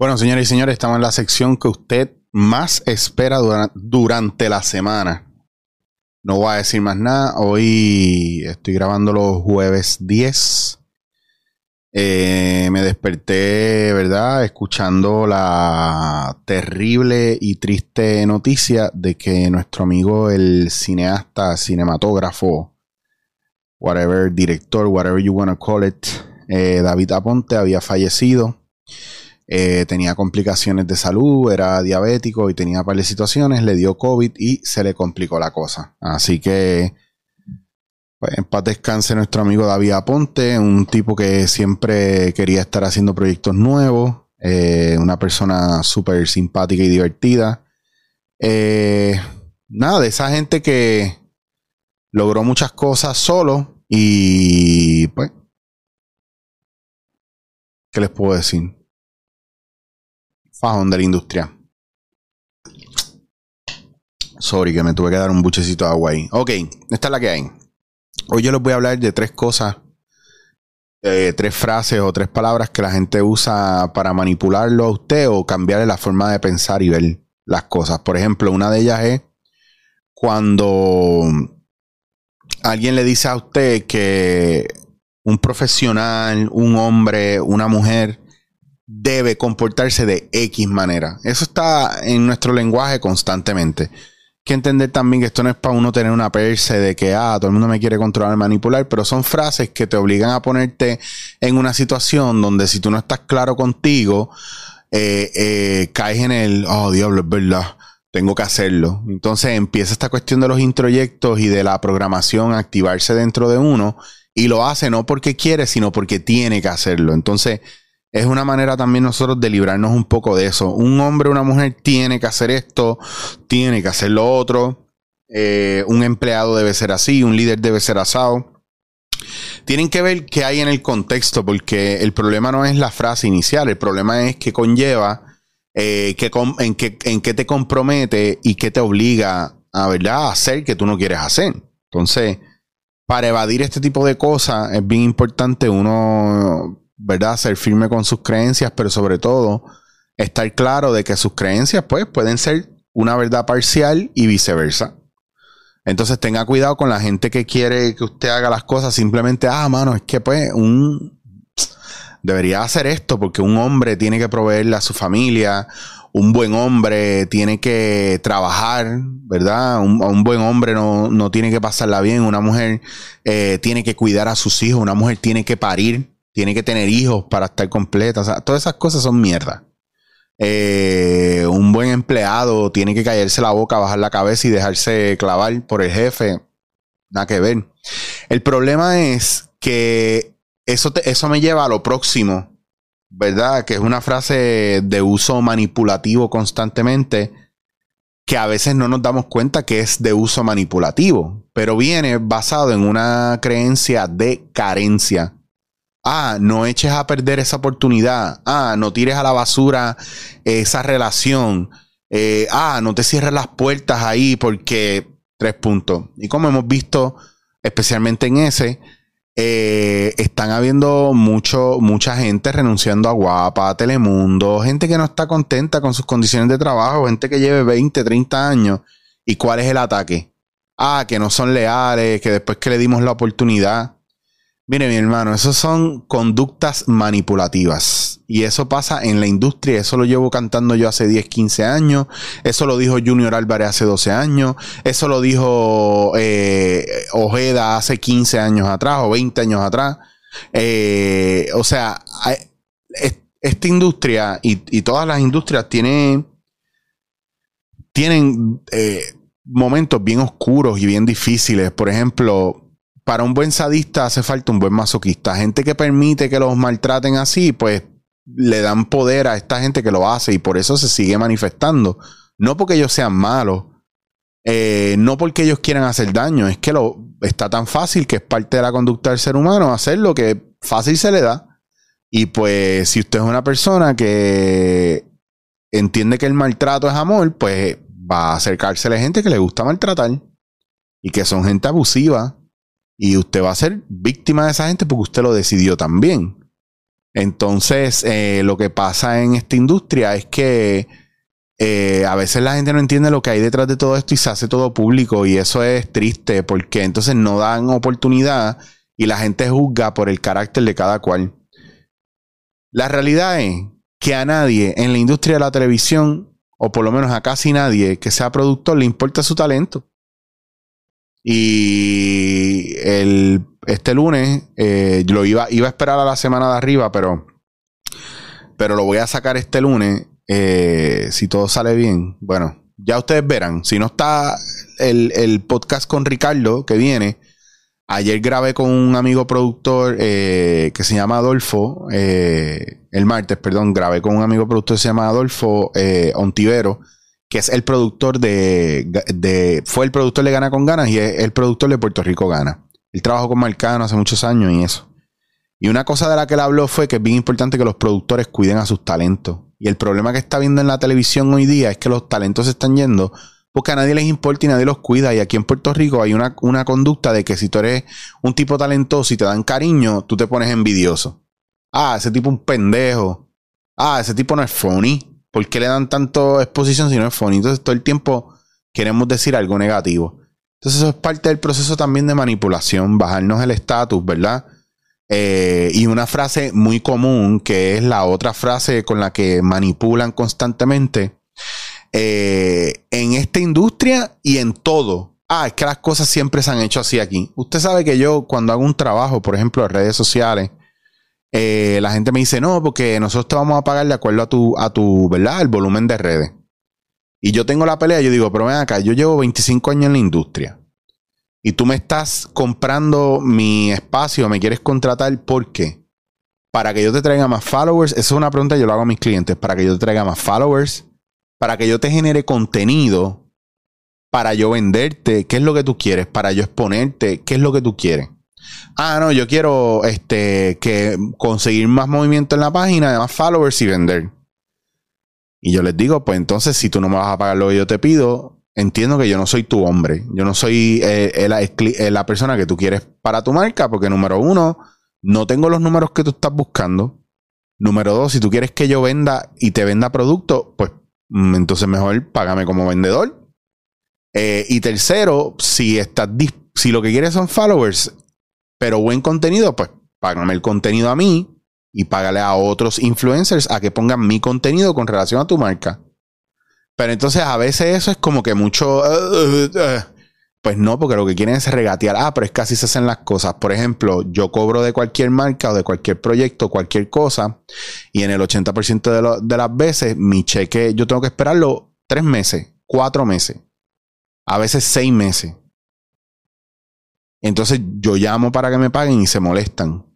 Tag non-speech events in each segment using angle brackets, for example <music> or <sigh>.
Bueno, señores y señores, estamos en la sección que usted más espera durante la semana. No voy a decir más nada. Hoy estoy grabando los jueves 10. Eh, me desperté, ¿verdad? Escuchando la terrible y triste noticia de que nuestro amigo, el cineasta, cinematógrafo, whatever, director, whatever you want to call it, eh, David Aponte había fallecido. Eh, tenía complicaciones de salud, era diabético y tenía varias situaciones, le dio COVID y se le complicó la cosa. Así que, pues, en paz descanse nuestro amigo David Aponte, un tipo que siempre quería estar haciendo proyectos nuevos, eh, una persona súper simpática y divertida. Eh, nada, de esa gente que logró muchas cosas solo y, pues, ¿qué les puedo decir? Fajón de la industria. Sorry, que me tuve que dar un buchecito de agua ahí. Ok, esta es la que hay. Hoy yo les voy a hablar de tres cosas, eh, tres frases o tres palabras que la gente usa para manipularlo a usted o cambiarle la forma de pensar y ver las cosas. Por ejemplo, una de ellas es cuando alguien le dice a usted que un profesional, un hombre, una mujer, debe comportarse de X manera. Eso está en nuestro lenguaje constantemente. Hay que entender también que esto no es para uno tener una perse de que, ah, todo el mundo me quiere controlar, manipular, pero son frases que te obligan a ponerte en una situación donde si tú no estás claro contigo, eh, eh, caes en el, oh, diablo, es verdad, tengo que hacerlo. Entonces empieza esta cuestión de los introyectos y de la programación a activarse dentro de uno y lo hace no porque quiere, sino porque tiene que hacerlo. Entonces, es una manera también nosotros de librarnos un poco de eso. Un hombre una mujer tiene que hacer esto, tiene que hacer lo otro. Eh, un empleado debe ser así, un líder debe ser asado. Tienen que ver qué hay en el contexto, porque el problema no es la frase inicial, el problema es qué conlleva, eh, en, qué, en qué te compromete y qué te obliga a, ¿verdad? a hacer que tú no quieres hacer. Entonces, para evadir este tipo de cosas es bien importante uno ¿verdad? Ser firme con sus creencias, pero sobre todo estar claro de que sus creencias, pues, pueden ser una verdad parcial y viceversa. Entonces tenga cuidado con la gente que quiere que usted haga las cosas simplemente, ah, mano, es que pues un debería hacer esto porque un hombre tiene que proveerle a su familia, un buen hombre tiene que trabajar, ¿verdad? Un, un buen hombre no, tiene que pasarla bien, una mujer eh, tiene que cuidar a sus hijos, una mujer tiene que parir tiene que tener hijos para estar completa. Todas esas cosas son mierda. Eh, un buen empleado tiene que callarse la boca, bajar la cabeza y dejarse clavar por el jefe. Nada que ver. El problema es que eso, eso me lleva a lo próximo, ¿verdad? Que es una frase de uso manipulativo constantemente, que a veces no nos damos cuenta que es de uso manipulativo, pero viene basado en una creencia de carencia. Ah, no eches a perder esa oportunidad. Ah, no tires a la basura esa relación. Eh, ah, no te cierres las puertas ahí porque tres puntos. Y como hemos visto, especialmente en ese, eh, están habiendo mucho, mucha gente renunciando a Guapa, a Telemundo, gente que no está contenta con sus condiciones de trabajo, gente que lleve 20, 30 años. ¿Y cuál es el ataque? Ah, que no son leales, que después que le dimos la oportunidad Mire, mi hermano, eso son conductas manipulativas. Y eso pasa en la industria. Eso lo llevo cantando yo hace 10, 15 años. Eso lo dijo Junior Álvarez hace 12 años. Eso lo dijo eh, Ojeda hace 15 años atrás o 20 años atrás. Eh, o sea, esta industria y, todas las industrias tienen, tienen eh, momentos bien oscuros y bien difíciles. Por ejemplo, para un buen sadista hace falta un buen masoquista. Gente que permite que los maltraten así, pues le dan poder a esta gente que lo hace y por eso se sigue manifestando. No porque ellos sean malos, eh, no porque ellos quieran hacer daño, es que lo, está tan fácil que es parte de la conducta del ser humano hacer lo que fácil se le da. Y pues si usted es una persona que entiende que el maltrato es amor, pues va a acercarse a la gente que le gusta maltratar y que son gente abusiva y usted va a ser víctima de esa gente porque usted lo decidió también. Entonces, eh, lo que pasa en esta industria es que eh, a veces la gente no entiende lo que hay detrás de todo esto y se hace todo público y eso es triste porque entonces no dan oportunidad y la gente juzga por el carácter de cada cual. La realidad es que a nadie en la industria de la televisión, o por lo menos a casi nadie que sea productor, le importa su talento. Y el, este lunes, eh, lo iba, iba a esperar a la semana de arriba, pero, pero lo voy a sacar este lunes, eh, si todo sale bien. Bueno, ya ustedes verán. Si no está el, el podcast con Ricardo que viene, Ayer grabé con un amigo productor eh, que se llama Adolfo, eh, el martes, perdón, grabé con un amigo productor que se llama Adolfo eh, Ontivero, que es el productor de, fue el productor de Gana con Ganas y es el productor de Puerto Rico Gana. Él trabajó con Marcano hace muchos años y eso. Y una cosa de la que él habló fue que es bien importante que los productores cuiden a sus talentos. Y el problema que está viendo en la televisión hoy día es que los talentos se están yendo porque a nadie les importa y nadie los cuida. Y aquí en Puerto Rico hay una, conducta de que si tú eres un tipo talentoso y te dan cariño, tú te pones envidioso. Ah, ese tipo un pendejo. Ah, ese tipo no es funny. ¿Por qué le dan tanto exposición si no es funny? Entonces todo el tiempo queremos decir algo negativo. Entonces eso es parte del proceso también de manipulación, bajarnos el estatus, ¿verdad? Eh, y una frase muy común, que es la otra frase con la que manipulan constantemente, eh, en esta industria y en todo. Ah, es que las cosas siempre se han hecho así aquí. Usted sabe que yo cuando hago un trabajo, por ejemplo, en redes sociales, eh, la gente me dice, no, porque nosotros te vamos a pagar de acuerdo a tu, a tu, ¿verdad? El volumen de redes. Y yo tengo la pelea, yo digo, pero ven acá, yo llevo 25 años en la industria. Y tú me estás comprando mi espacio, me quieres contratar, ¿por qué? Para que yo te traiga más followers. Esa es una pregunta que yo lo hago a mis clientes. Para que yo te traiga más followers, para que yo te genere contenido, para yo venderte, ¿qué es lo que tú quieres? Para yo exponerte, ¿qué es lo que tú quieres? Ah, no, yo quiero este, que conseguir más movimiento en la página, más followers y vender. Y yo les digo, pues entonces, si tú no me vas a pagar lo que yo te pido, entiendo que yo no soy tu hombre. Yo no soy eh, la persona que tú quieres para tu marca, porque número uno, no tengo los números que tú estás buscando. Número dos, si tú quieres que yo venda y te venda producto, pues Mm, entonces mejor págame como vendedor. Eh, y tercero, si estás si lo que quieres son followers, pero buen contenido, pues págame el contenido a mí y págale a otros influencers a que pongan mi contenido con relación a tu marca. Pero entonces a veces eso es como que mucho... <laughs> Pues no, porque lo que quieren es regatear. Ah, pero es que así se hacen las cosas. Por ejemplo, yo cobro de cualquier marca o de cualquier proyecto, cualquier cosa, y en el 80% de, de las veces mi cheque yo tengo que esperarlo tres meses, cuatro meses, a veces seis meses. Entonces yo llamo para que me paguen y se molestan.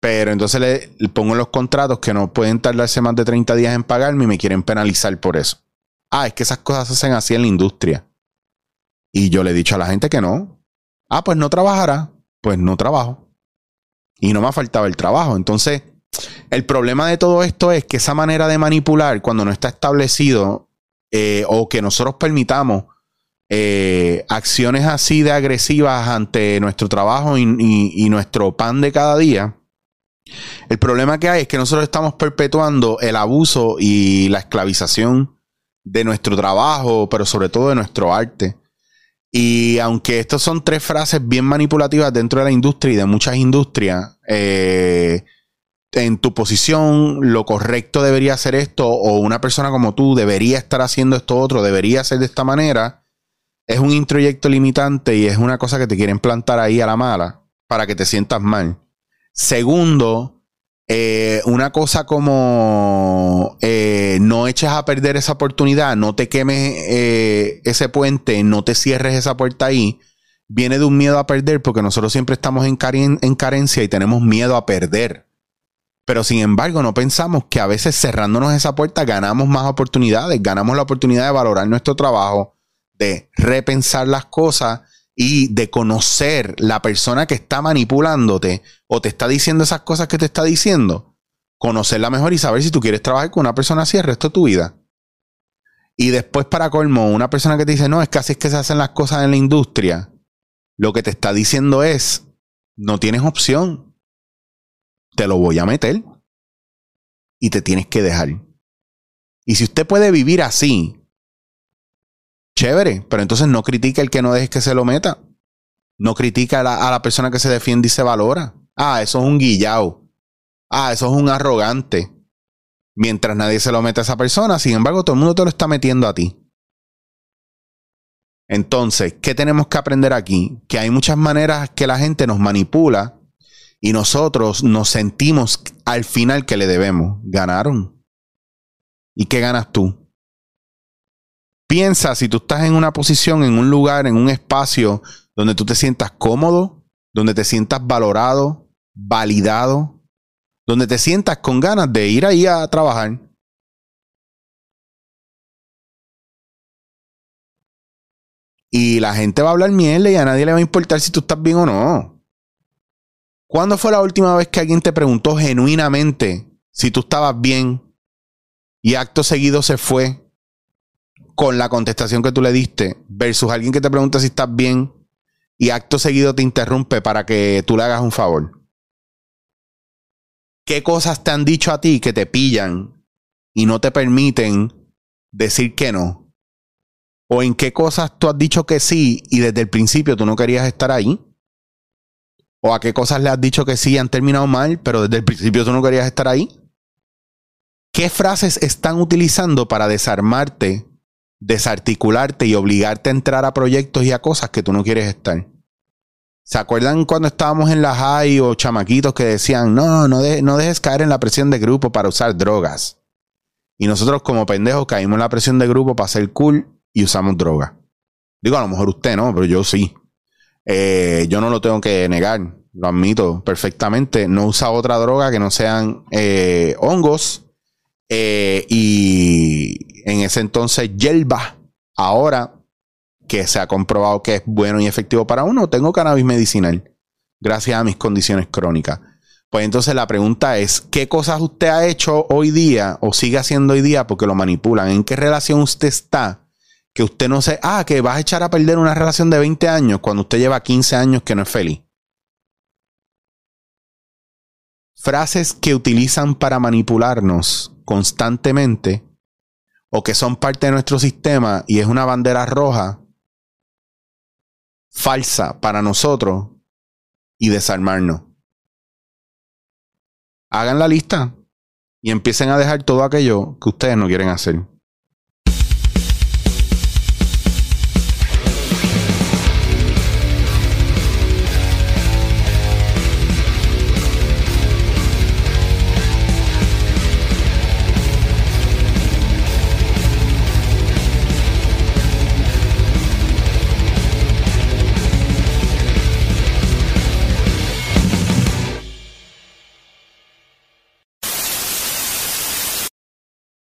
Pero entonces le, pongo los contratos que no pueden tardarse más de 30 días en pagarme y me quieren penalizar por eso. Ah, es que esas cosas se hacen así en la industria. Y yo le he dicho a la gente que no. Ah, pues no trabajará. Pues no trabajo. Y no me ha faltado el trabajo. Entonces, el problema de todo esto es que esa manera de manipular, cuando no está establecido, eh, o que nosotros permitamos eh, acciones así de agresivas ante nuestro trabajo y, nuestro pan de cada día, el problema que hay es que nosotros estamos perpetuando el abuso y la esclavización de nuestro trabajo, pero sobre todo de nuestro arte. Y aunque estas son tres frases bien manipulativas dentro de la industria y de muchas industrias, eh, en tu posición lo correcto debería ser esto, o una persona como tú debería estar haciendo esto otro, debería ser de esta manera, es un introyecto limitante y es una cosa que te quieren plantar ahí a la mala para que te sientas mal. Segundo, eh, una cosa como eh, no eches a perder esa oportunidad, no te quemes eh, ese puente, no te cierres esa puerta ahí, viene de un miedo a perder porque nosotros siempre estamos en, en carencia y tenemos miedo a perder. Pero sin embargo, no pensamos que a veces cerrándonos esa puerta ganamos más oportunidades, ganamos la oportunidad de valorar nuestro trabajo, de repensar las cosas y de conocer la persona que está manipulándote o te está diciendo esas cosas que te está diciendo, conocerla mejor y saber si tú quieres trabajar con una persona así el resto de tu vida. Y después, para colmo, una persona que te dice, no, es que así es que se hacen las cosas en la industria, lo que te está diciendo es, no tienes opción. te lo voy a meter y te tienes que dejar. Y si usted puede vivir así, chévere, pero entonces no critica el que no dejes que se lo meta. No critica a la, persona que se defiende y se valora. Ah, eso es un guillao. Ah, eso es un arrogante. Mientras nadie se lo mete a esa persona, sin embargo, todo el mundo te lo está metiendo a ti. Entonces, ¿qué tenemos que aprender aquí? Que hay muchas maneras que la gente nos manipula y nosotros nos sentimos al final que le debemos. Ganaron. ¿Y qué ganas tú? Piensa si tú estás en una posición, en un lugar, en un espacio donde tú te sientas cómodo, donde te sientas valorado, validado, donde te sientas con ganas de ir ahí a trabajar. Y la gente va a hablar miel y a nadie le va a importar si tú estás bien o no. ¿Cuándo fue la última vez que alguien te preguntó genuinamente si tú estabas bien y acto seguido se fue con la contestación que tú le diste versus alguien que te pregunta si estás bien y acto seguido te interrumpe para que tú le hagas un favor? ¿Qué cosas te han dicho a ti que te pillan y no te permiten decir que no? ¿O en qué cosas tú has dicho que sí y desde el principio tú no querías estar ahí? ¿O a qué cosas le has dicho que sí y han terminado mal, pero desde el principio tú no querías estar ahí? ¿Qué frases están utilizando para desarmarte, desarticularte y obligarte a entrar a proyectos y a cosas que tú no quieres estar? ¿Se acuerdan cuando estábamos en la high o chamaquitos que decían, no, no, no dejes caer en la presión de grupo para usar drogas? Y nosotros como pendejos caímos en la presión de grupo para ser cool y usamos droga. Digo, a lo mejor usted no, pero yo sí. Eh, yo no lo tengo que negar, lo admito perfectamente. No usa otra droga que no sean eh, hongos. Eh, y en ese entonces, yelba. Ahora que se ha comprobado que es bueno y efectivo para uno, tengo cannabis medicinal. Gracias a mis condiciones crónicas. Pues entonces la pregunta es, ¿qué cosas usted ha hecho hoy día o sigue haciendo hoy día porque lo manipulan? ¿En qué relación usted está que usted no se, ah, que vas a echar a perder una relación de 20 años cuando usted lleva 15 años que no es feliz. Frases que utilizan para manipularnos constantemente o que son parte de nuestro sistema y es una bandera roja falsa para nosotros y desarmarnos. Hagan la lista y empiecen a dejar todo aquello que ustedes no quieren hacer.